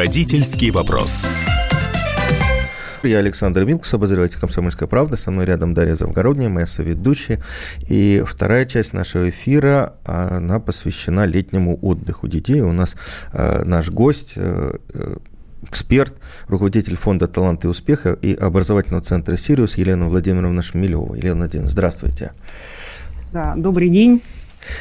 Родительский вопрос. Я Александр Милкус, обозреватель «Комсомольская правда». Со мной рядом Дарья Завгородняя, моя соведущая. И вторая часть нашего эфира, она посвящена летнему отдыху детей. У нас э, наш гость, э, э эксперт, руководитель фонда «Талант и успеха» и образовательного центра «Сириус» Елена Владимировна Шмелева. Елена Владимировна, здравствуйте. Да, добрый день.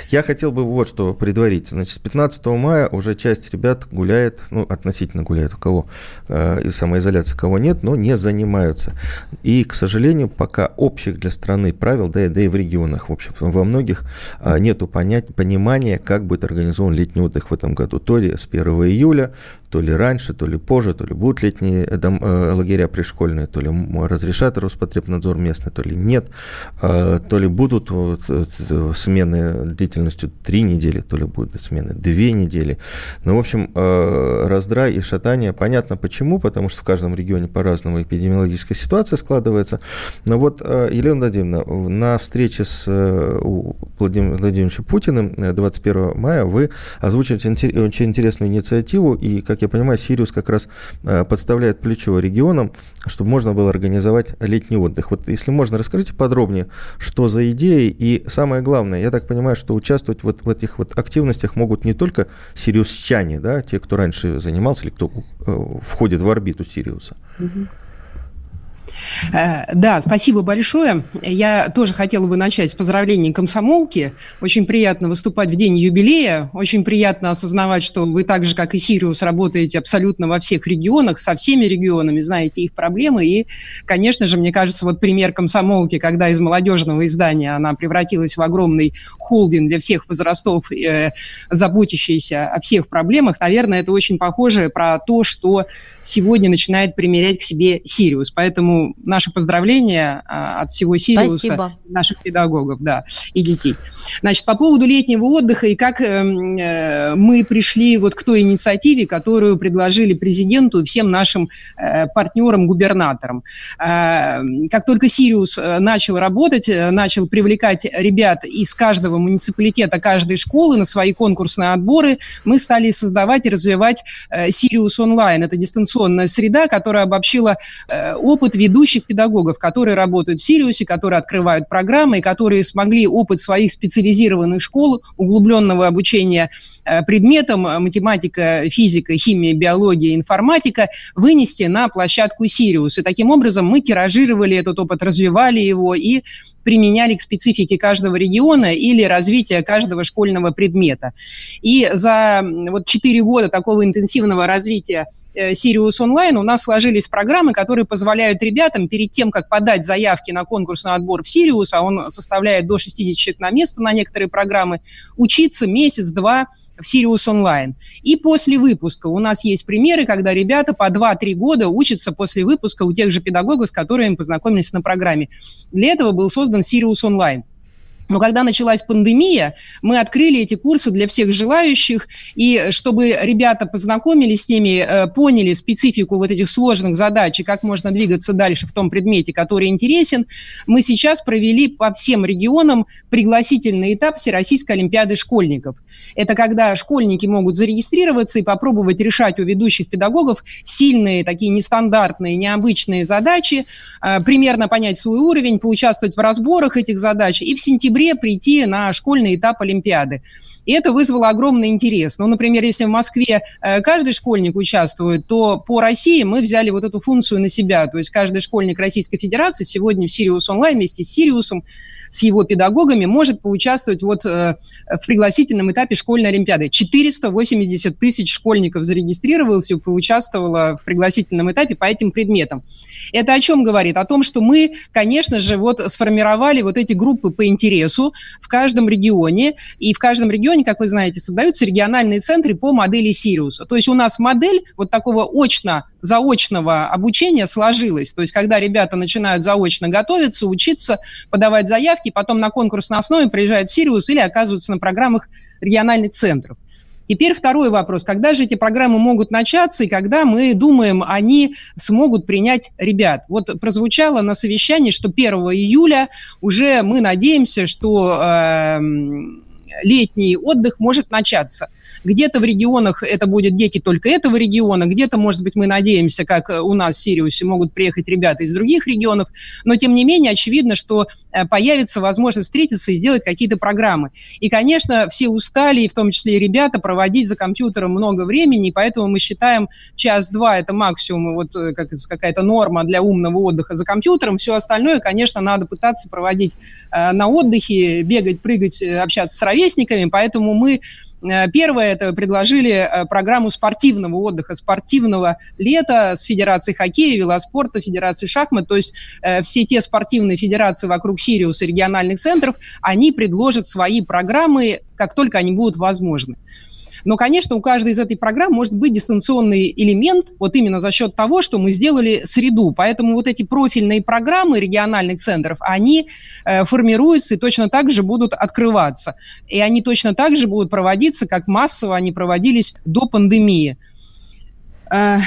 Я хотел бы вот что предварить. Значит, с 15 мая уже часть ребят гуляет, ну, относительно гуляет, у кого э, из самоизоляции, кого нет, но не занимаются. И, к сожалению, пока общих для страны правил, да, да и в регионах, в общем, во многих э, нету понять, понимания, как будет организован летний отдых в этом году. То ли с 1 июля, то ли раньше, то ли позже, то ли будут летние дом, э, лагеря пришкольные, то ли разрешат Роспотребнадзор местный, то ли нет, э, то ли будут вот, э, смены длительностью три недели, то ли будут смены две недели. Ну, в общем, э, раздрай и шатание. Понятно почему, потому что в каждом регионе по-разному эпидемиологическая ситуация складывается. Но вот, э, Елена Владимировна, на встрече с э, Владимиром Владимировичем Путиным 21 мая вы озвучиваете очень интересную инициативу, и, как я понимаю, Сириус как раз подставляет плечо регионам, чтобы можно было организовать летний отдых. Вот если можно, расскажите подробнее, что за идеи, и самое главное, я так понимаю, что участвовать вот в этих вот активностях могут не только сириусчане, да, те, кто раньше занимался или кто э, входит в орбиту Сириуса. Угу. Э, да, спасибо большое. Я тоже хотела бы начать с поздравлений комсомолки. Очень приятно выступать в день юбилея. Очень приятно осознавать, что вы так же, как и Сириус, работаете абсолютно во всех регионах, со всеми регионами, знаете их проблемы. И, конечно же, мне кажется, вот пример комсомолки, когда из молодежного издания она превратилась в огромный холдинг для всех возрастов, э, заботящийся о всех проблемах, наверное, это очень похоже про то, что сегодня начинает примерять к себе Сириус. Поэтому наши поздравления а, от всего Сириуса, Спасибо. наших педагогов, да, и детей. Значит, по поводу летнего отдыха и как эм, э, мы пришли вот к той инициативе, которую предложили президенту и всем нашим э, партнерам, губернаторам. Э, как только Сириус начал работать, начал привлекать ребят из каждого муниципалитета, каждой школы на свои конкурсные отборы, мы стали создавать и развивать Сириус онлайн. Это дистанционная среда, которая обобщила опыт ведущих педагогов, которые работают в Сириусе, которые открывают программы, и которые смогли опыт своих специализированных школ, углубленного обучения э, предметам э, математика, физика, химия, биология, информатика вынести на площадку Сириус. И таким образом мы тиражировали этот опыт, развивали его и применяли к специфике каждого региона или развития каждого школьного предмета. И за вот 4 года такого интенсивного развития Сириус онлайн у нас сложились программы, которые позволяют ребятам ребятам перед тем, как подать заявки на конкурсный отбор в Сириус, а он составляет до 60 человек на место на некоторые программы, учиться месяц-два в Сириус онлайн. И после выпуска у нас есть примеры, когда ребята по 2-3 года учатся после выпуска у тех же педагогов, с которыми познакомились на программе. Для этого был создан Сириус онлайн. Но когда началась пандемия, мы открыли эти курсы для всех желающих, и чтобы ребята познакомились с ними, э, поняли специфику вот этих сложных задач и как можно двигаться дальше в том предмете, который интересен, мы сейчас провели по всем регионам пригласительный этап Всероссийской Олимпиады школьников. Это когда школьники могут зарегистрироваться и попробовать решать у ведущих педагогов сильные, такие нестандартные, необычные задачи, э, примерно понять свой уровень, поучаствовать в разборах этих задач, и в сентябре сентябре прийти на школьный этап Олимпиады. И это вызвало огромный интерес. Ну, например, если в Москве э, каждый школьник участвует, то по России мы взяли вот эту функцию на себя. То есть каждый школьник Российской Федерации сегодня в Сириус онлайн вместе с Сириусом с его педагогами может поучаствовать вот э, в пригласительном этапе школьной олимпиады. 480 тысяч школьников зарегистрировалось и поучаствовало в пригласительном этапе по этим предметам. Это о чем говорит? О том, что мы, конечно же, вот сформировали вот эти группы по интересу в каждом регионе, и в каждом регионе, как вы знаете, создаются региональные центры по модели Сириуса. То есть у нас модель вот такого очно заочного обучения сложилась. То есть, когда ребята начинают заочно готовиться, учиться, подавать заявки, потом на конкурсной основе приезжают в Сириус или оказываются на программах региональных центров. Теперь второй вопрос. Когда же эти программы могут начаться и когда мы думаем, они смогут принять ребят? Вот прозвучало на совещании, что 1 июля уже мы надеемся, что э, летний отдых может начаться. Где-то в регионах это будет дети только этого региона, где-то, может быть, мы надеемся, как у нас в Сириусе, могут приехать ребята из других регионов, но, тем не менее, очевидно, что э, появится возможность встретиться и сделать какие-то программы. И, конечно, все устали, и в том числе и ребята, проводить за компьютером много времени, поэтому мы считаем час-два – это максимум, вот э, как, какая-то норма для умного отдыха за компьютером. Все остальное, конечно, надо пытаться проводить э, на отдыхе, бегать, прыгать, общаться с ровесниками, поэтому мы Э, первое, это предложили э, программу спортивного отдыха, спортивного лета с Федерацией хоккея, велоспорта, Федерацией шахмат. То есть э, все те спортивные федерации вокруг Сириуса региональных центров, они предложат свои программы, как только они будут возможны. Но, конечно, у каждой из этой программ может быть дистанционный элемент, вот именно за счет того, что мы сделали среду. Поэтому вот эти профильные программы региональных центров, они э, формируются и точно так же будут открываться. И они точно так же будут проводиться, как массово они проводились до пандемии. Э,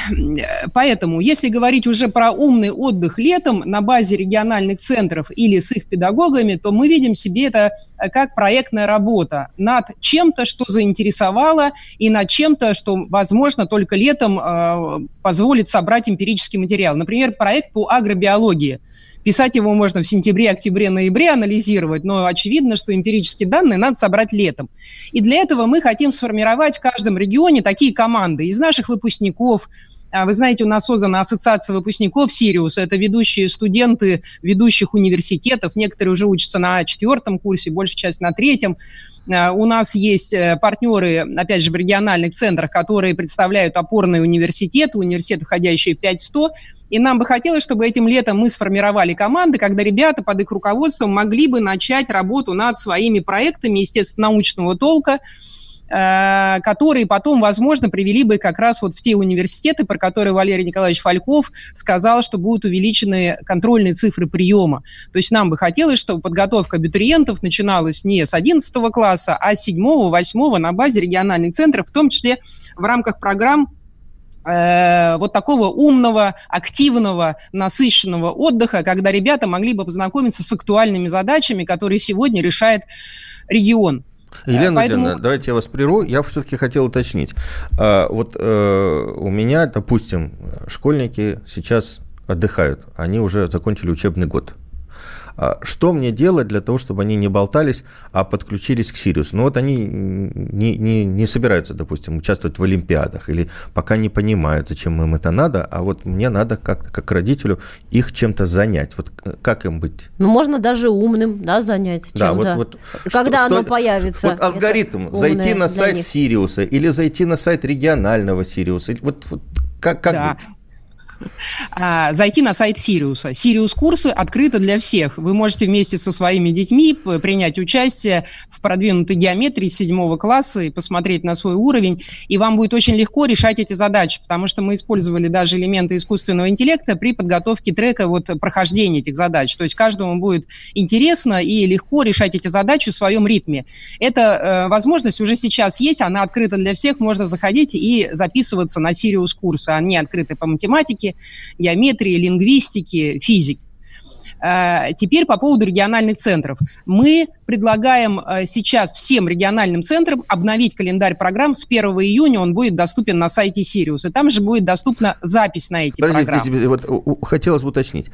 поэтому, если говорить уже про умный отдых летом на базе региональных центров или с их педагогами, то мы видим себе это э, как проектная работа над чем-то, что заинтересовало, и над чем-то, что, возможно, только летом э, позволит собрать эмпирический материал. Например, проект по агробиологии – Писать его можно в сентябре, октябре, ноябре, анализировать, но очевидно, что эмпирические данные надо собрать летом. И для этого мы хотим сформировать в каждом регионе такие команды из наших выпускников, вы знаете, у нас создана ассоциация выпускников Сириуса. Это ведущие студенты ведущих университетов. Некоторые уже учатся на четвертом курсе, большая часть на третьем. А, у нас есть э, партнеры, опять же, в региональных центрах, которые представляют опорные университеты, университеты, входящие в 5100. И нам бы хотелось, чтобы этим летом мы сформировали команды, когда ребята под их руководством могли бы начать работу над своими проектами, естественно, научного толка, которые потом, возможно, привели бы как раз вот в те университеты, про которые Валерий Николаевич Фальков сказал, что будут увеличены контрольные цифры приема. То есть нам бы хотелось, чтобы подготовка абитуриентов начиналась не с 11 класса, а с 7-8 на базе региональных центров, в том числе в рамках программ э, вот такого умного, активного, насыщенного отдыха, когда ребята могли бы познакомиться с актуальными задачами, которые сегодня решает регион. Елена Поэтому... Владимировна, давайте я вас прерву. Я все-таки хотел уточнить. А, вот э, у меня, допустим, школьники сейчас отдыхают. Они уже закончили учебный год. А что мне делать для того, чтобы они не болтались, а подключились к Сириусу? Ну вот они не, не, не собираются, допустим, участвовать в Олимпиадах или пока не понимают, зачем им это надо, а вот мне надо как как родителю их чем-то занять. Вот как им быть? Ну можно даже умным, да, занять Да, вот, вот Когда что, оно что, появится? Вот алгоритм, зайти на сайт них. Сириуса или зайти на сайт регионального Сириуса. Вот, вот как, как да. быть? А, зайти на сайт Сириуса. Сириус курсы открыты для всех. Вы можете вместе со своими детьми принять участие в продвинутой геометрии седьмого класса и посмотреть на свой уровень, и вам будет очень легко решать эти задачи, потому что мы использовали даже элементы искусственного интеллекта при подготовке трека вот прохождения этих задач. То есть каждому будет интересно и легко решать эти задачи в своем ритме. Эта э, возможность уже сейчас есть, она открыта для всех, можно заходить и записываться на Сириус курсы. Они открыты по математике, геометрии, лингвистики, физики. Э, теперь по поводу региональных центров. Мы предлагаем э, сейчас всем региональным центрам обновить календарь программ. С 1 июня он будет доступен на сайте Сириус. И там же будет доступна запись на эти Подождите, программы. Вот, хотелось бы уточнить.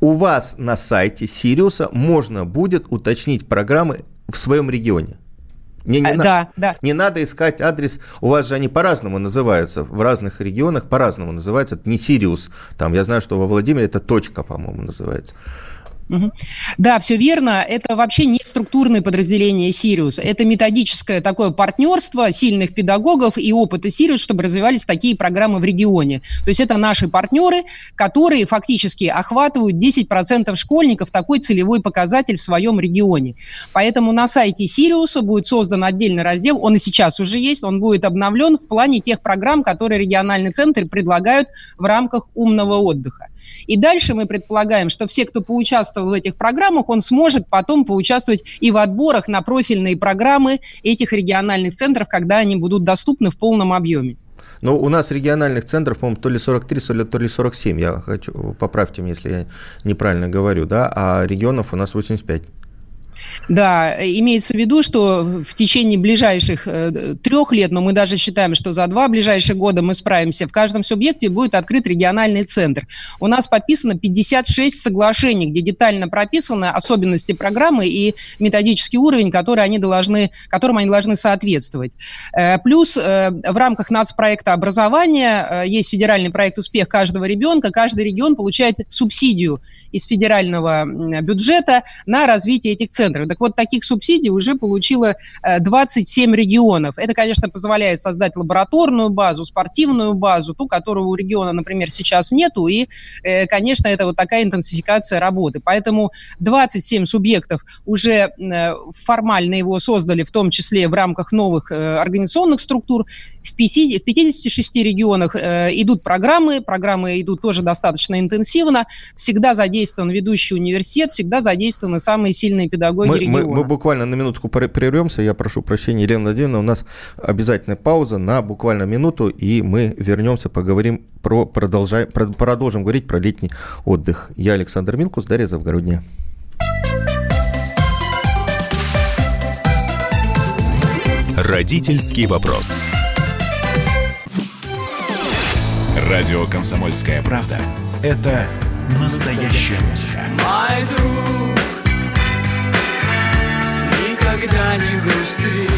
У вас на сайте Сириуса можно будет уточнить программы в своем регионе? Мне не, а, на... да, да. не надо искать адрес, у вас же они по-разному называются, в разных регионах по-разному называются, это не Сириус, там, я знаю, что во Владимире это точка, по-моему, называется. Да, все верно. Это вообще не структурное подразделение Сириус. Это методическое такое партнерство сильных педагогов и опыта Сириус, чтобы развивались такие программы в регионе. То есть это наши партнеры, которые фактически охватывают 10% школьников, такой целевой показатель в своем регионе. Поэтому на сайте Сириуса будет создан отдельный раздел, он и сейчас уже есть, он будет обновлен в плане тех программ, которые региональные центры предлагают в рамках умного отдыха. И дальше мы предполагаем, что все, кто поучаствовал в этих программах, он сможет потом поучаствовать и в отборах на профильные программы этих региональных центров, когда они будут доступны в полном объеме. Но у нас региональных центров, по-моему, то ли 43, то ли 47. Я хочу, поправьте меня, если я неправильно говорю, да, а регионов у нас 85. Да, имеется в виду, что в течение ближайших э, трех лет, но мы даже считаем, что за два ближайших года мы справимся, в каждом субъекте будет открыт региональный центр. У нас подписано 56 соглашений, где детально прописаны особенности программы и методический уровень, который они должны, которым они должны соответствовать. Э, плюс э, в рамках нацпроекта образования есть федеральный проект «Успех каждого ребенка». Каждый регион получает субсидию из федерального бюджета на развитие этих центров. Так вот, таких субсидий уже получило 27 э, регионов. Это, конечно, позволяет создать лабораторную базу, спортивную базу, ту, которую у региона, например, сейчас нету. И, э, конечно, это вот такая интенсификация работы. Поэтому 27 субъектов уже э, формально его создали, в том числе в рамках новых организационных структур. В 56 регионах идут программы, программы идут тоже достаточно интенсивно. Всегда задействован ведущий университет, всегда задействованы самые сильные педагоги мы, региона. Мы, мы буквально на минутку прервемся. Я прошу прощения, Елена Владимировна, у нас обязательная пауза на буквально минуту, и мы вернемся, поговорим про, продолжай, про, продолжим говорить про летний отдых. Я Александр Милкус, Дарья Завгородняя. Родительский вопрос. Радио «Комсомольская правда» — это настоящая музыка. Мой друг, никогда не грусти.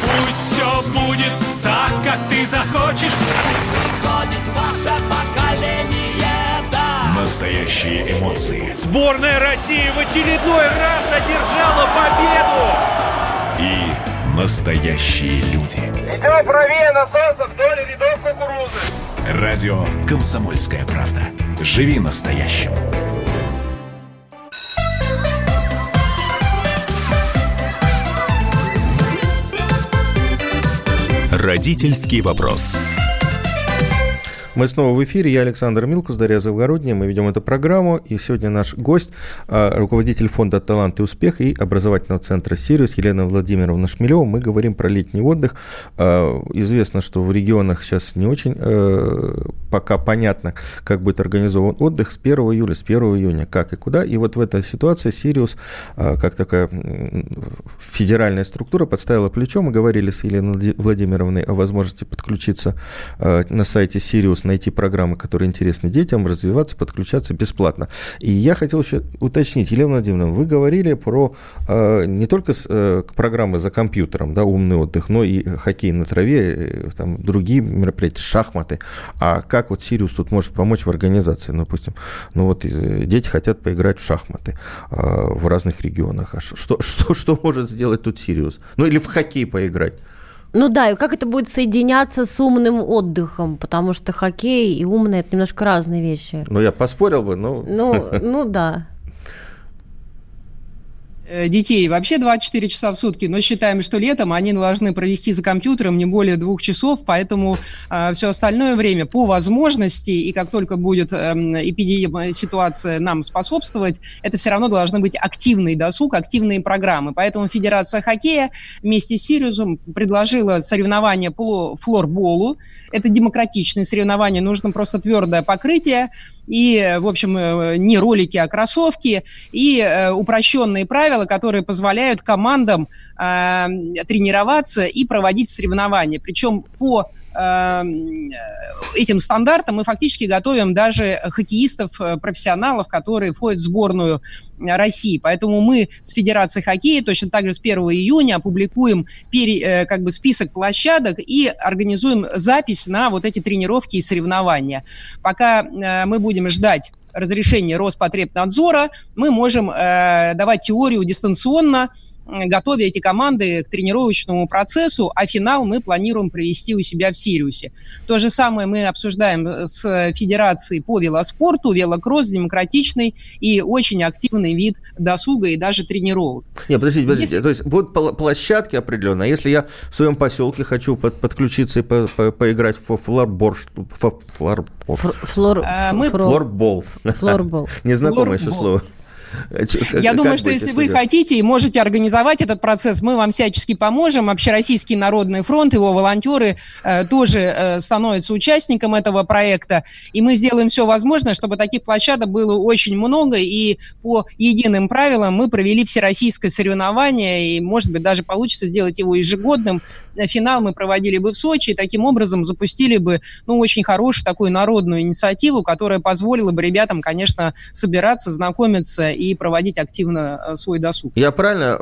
Пусть все будет так, как ты захочешь. Приходит ваше поколение, да. Настоящие эмоции. Сборная России в очередной раз одержала победу. И настоящие люди. Идем правее насоса вдоль рядов кукурузы. Радио «Комсомольская правда». Живи настоящим. Родительский вопрос. Мы снова в эфире. Я Александр Милкус, Дарья Завгородняя. Мы ведем эту программу. И сегодня наш гость, а, руководитель фонда «Талант и успех» и образовательного центра «Сириус» Елена Владимировна Шмелева. Мы говорим про летний отдых. А, известно, что в регионах сейчас не очень э, пока понятно, как будет организован отдых с 1 июля, с 1 июня, как и куда. И вот в этой ситуации «Сириус», а, как такая федеральная структура, подставила плечо. Мы говорили с Еленой Владимировной о возможности подключиться на сайте «Сириус» удалось найти программы, которые интересны детям, развиваться, подключаться бесплатно. И я хотел еще уточнить, Елена Владимировна, вы говорили про э, не только с, э, программы за компьютером, да, умный отдых, но и хоккей на траве, э, там, другие мероприятия, шахматы. А как вот Сириус тут может помочь в организации? Ну, допустим, ну вот э, дети хотят поиграть в шахматы э, в разных регионах. А что, что, что может сделать тут Сириус? Ну или в хоккей поиграть? Ну да, и как это будет соединяться с умным отдыхом, потому что хоккей и умный – это немножко разные вещи. Ну, я поспорил бы, но... Ну, ну да. Э, детей вообще 24 часа в сутки, но считаем, что летом они должны провести за компьютером не более двух часов, поэтому э, все остальное время по возможности, и как только будет э, эпидемия, ситуация нам способствовать, это все равно должны быть активный досуг, активные программы. Поэтому Федерация хоккея вместе с Сириусом предложила соревнования по флорболу. Это демократичные соревнования, нужно просто твердое покрытие, и, в общем, э, не ролики, а кроссовки, и э, упрощенные правила, которые позволяют командам э, тренироваться и проводить соревнования. Причем по этим стандартам мы фактически готовим даже хоккеистов, э, профессионалов, которые входят в сборную России. Поэтому мы с Федерацией хоккея точно так же с 1 июня опубликуем пере, э, как бы список площадок и организуем запись на вот эти тренировки и соревнования. Пока э, мы будем ждать разрешения Роспотребнадзора, мы можем э, давать теорию дистанционно, готовя эти команды к тренировочному процессу, а финал мы планируем провести у себя в Сириусе. То же самое мы обсуждаем с Федерацией по велоспорту. Велокросс демократичный и очень активный вид досуга и даже тренировок. Нет, подождите, подождите. Если... То есть будут площадки определенные. А если я в своем поселке хочу под, подключиться и по, по, поиграть в флорбор, флор, флор, флор, мы... флорбол. Флорбол. Незнакомое еще слово. Я думаю, что если вы хотите и можете организовать этот процесс, мы вам всячески поможем. Общероссийский народный фронт, его волонтеры э, тоже э, становятся участником этого проекта. И мы сделаем все возможное, чтобы таких площадок было очень много. И по единым правилам мы провели всероссийское соревнование. И, может быть, даже получится сделать его ежегодным. Финал мы проводили бы в Сочи. И таким образом запустили бы ну, очень хорошую такую народную инициативу, которая позволила бы ребятам, конечно, собираться, знакомиться и проводить активно э, свой досуг. Я правильно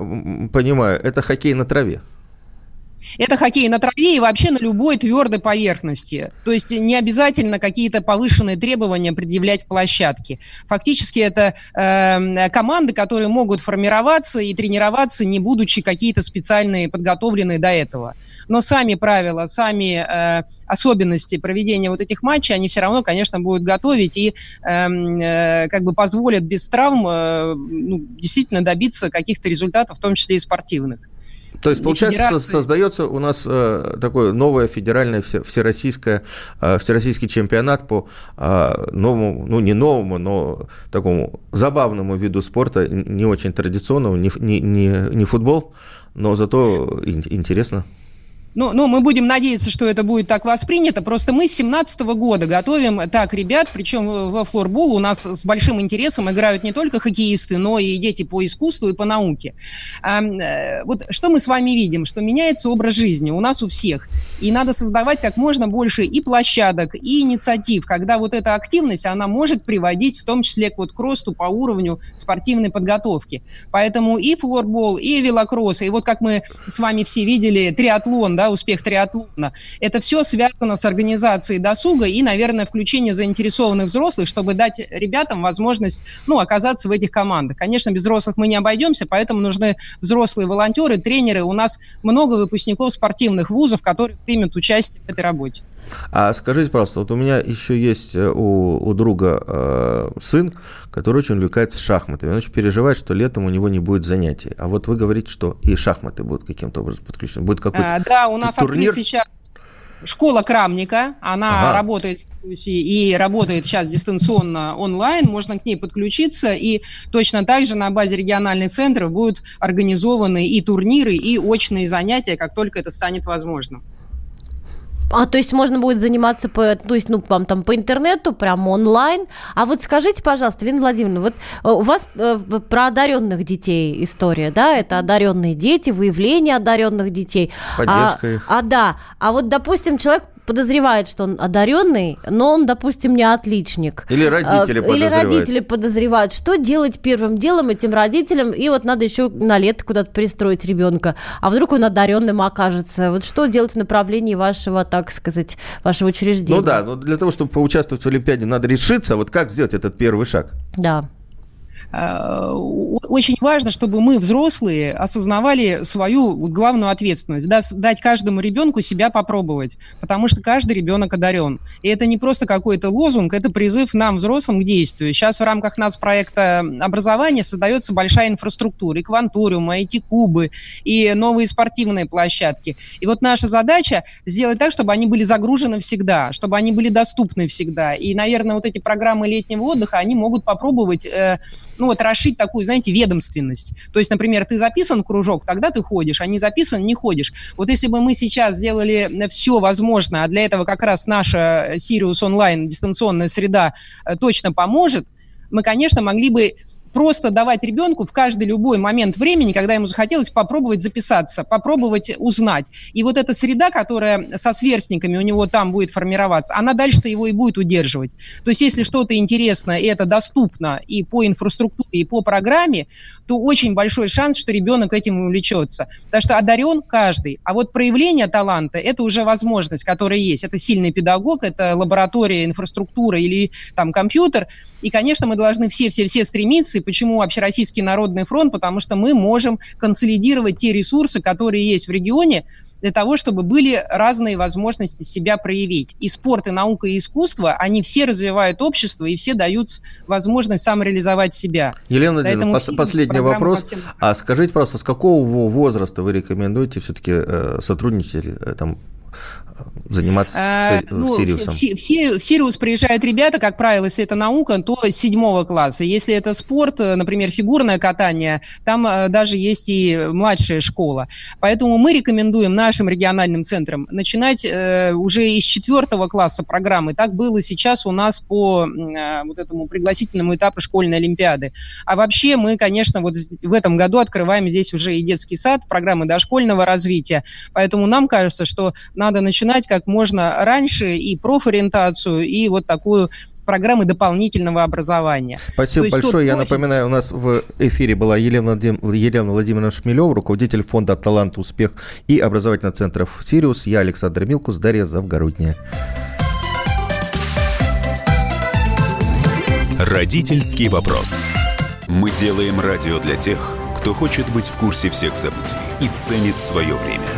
понимаю, это хоккей на траве? Это хоккей на траве и вообще на любой твердой поверхности. То есть не обязательно какие-то повышенные требования предъявлять площадке. Фактически это э, команды, которые могут формироваться и тренироваться, не будучи какие-то специальные, подготовленные до этого. Но сами правила, сами э, особенности проведения вот этих матчей, они все равно, конечно, будут готовить и эм, э, как бы позволят без травм э, ну, действительно добиться каких-то результатов, в том числе и спортивных. То есть, получается, федерации... создается у нас э, такое новое федеральное всероссийское, э, всероссийский чемпионат по э, новому, ну не новому, но такому забавному виду спорта, не очень традиционному, не, не, не, не футбол, но зато интересно. Ну, ну, мы будем надеяться, что это будет так воспринято. Просто мы с 17 года готовим так ребят, причем во флорбол у нас с большим интересом играют не только хоккеисты, но и дети по искусству и по науке. А, вот что мы с вами видим? Что меняется образ жизни у нас у всех. И надо создавать как можно больше и площадок, и инициатив, когда вот эта активность, она может приводить в том числе к, вот, к росту по уровню спортивной подготовки. Поэтому и флорбол, и велокросс, и вот как мы с вами все видели, триатлон, да, успех триатлона. Это все связано с организацией досуга и, наверное, включение заинтересованных взрослых, чтобы дать ребятам возможность, ну, оказаться в этих командах. Конечно, без взрослых мы не обойдемся, поэтому нужны взрослые волонтеры, тренеры. У нас много выпускников спортивных вузов, которые примут участие в этой работе. А скажите, пожалуйста, вот у меня еще есть э, у, у друга э, сын, который очень увлекается шахматами. Он очень переживает, что летом у него не будет занятий. А вот вы говорите, что и шахматы будут каким-то образом подключены. Будет какой-то а, Да, у нас турнир? открыт сейчас школа Крамника. Она ага. работает и работает сейчас дистанционно онлайн, можно к ней подключиться, и точно так же на базе региональных центров будут организованы и турниры, и очные занятия, как только это станет возможным. А то есть можно будет заниматься по, то есть, ну, вам там по интернету, прям онлайн. А вот скажите, пожалуйста, Лена Владимировна, вот э, у вас э, про одаренных детей история, да? Это одаренные дети, выявление одаренных детей. Поддержка а, их. А да. А вот, допустим, человек подозревает, что он одаренный, но он, допустим, не отличник. Или родители подозревают. Или родители подозревают. Что делать первым делом этим родителям? И вот надо еще на лето куда-то пристроить ребенка. А вдруг он одаренным окажется? Вот что делать в направлении вашего, так сказать, вашего учреждения? Ну да, но для того, чтобы поучаствовать в Олимпиаде, надо решиться. Вот как сделать этот первый шаг? Да. Э, очень важно, чтобы мы, взрослые, осознавали свою главную ответственность, дать каждому ребенку себя попробовать, потому что каждый ребенок одарен. И это не просто какой-то лозунг, это призыв нам, взрослым, к действию. Сейчас в рамках нас проекта образования создается большая инфраструктура, и квантуриумы, и IT-кубы, и новые спортивные площадки. И вот наша задача сделать так, чтобы они были загружены всегда, чтобы они были доступны всегда. И, наверное, вот эти программы летнего отдыха, они могут попробовать э, ну вот расшить такую, знаете, ведомственность. То есть, например, ты записан в кружок, тогда ты ходишь, а не записан, не ходишь. Вот если бы мы сейчас сделали все возможное, а для этого как раз наша Sirius онлайн дистанционная среда э, точно поможет, мы, конечно, могли бы просто давать ребенку в каждый любой момент времени, когда ему захотелось попробовать записаться, попробовать узнать. И вот эта среда, которая со сверстниками у него там будет формироваться, она дальше-то его и будет удерживать. То есть если что-то интересно, и это доступно и по инфраструктуре, и по программе, то очень большой шанс, что ребенок этим увлечется. Потому что одарен каждый. А вот проявление таланта – это уже возможность, которая есть. Это сильный педагог, это лаборатория, инфраструктура или там компьютер. И, конечно, мы должны все-все-все стремиться. Почему Общероссийский народный фронт? Потому что мы можем консолидировать те ресурсы, которые есть в регионе, для того, чтобы были разные возможности себя проявить. И спорт, и наука, и искусство, они все развивают общество, и все дают возможность самореализовать себя. Елена Владимировна, пос- последний вопрос. А скажите просто, с какого возраста вы рекомендуете все-таки э, сотрудничать, э, там, заниматься а, ну, Сириусом? В, в, в Сириус приезжают ребята, как правило, если это наука, то с седьмого класса. Если это спорт, э, например, фигурное катание, там э, даже есть и младшая школа. Поэтому мы рекомендуем нашим региональным центрам начинать э, уже из четвертого класса программы. Так было сейчас у нас по э, вот этому пригласительному этапу школьной олимпиады. А вообще мы, конечно, вот в этом году открываем здесь уже и детский сад, программы дошкольного развития. Поэтому нам кажется, что надо начинать как как можно раньше и профориентацию, и вот такую программы дополнительного образования. Спасибо есть, большое. Я профиль... напоминаю, у нас в эфире была Елена, Елена Владимировна Шмелева, руководитель фонда «Талант, успех» и образовательных центров «Сириус». Я Александр Милкус, Дарья Завгородняя. Родительский вопрос. Мы делаем радио для тех, кто хочет быть в курсе всех событий и ценит свое время –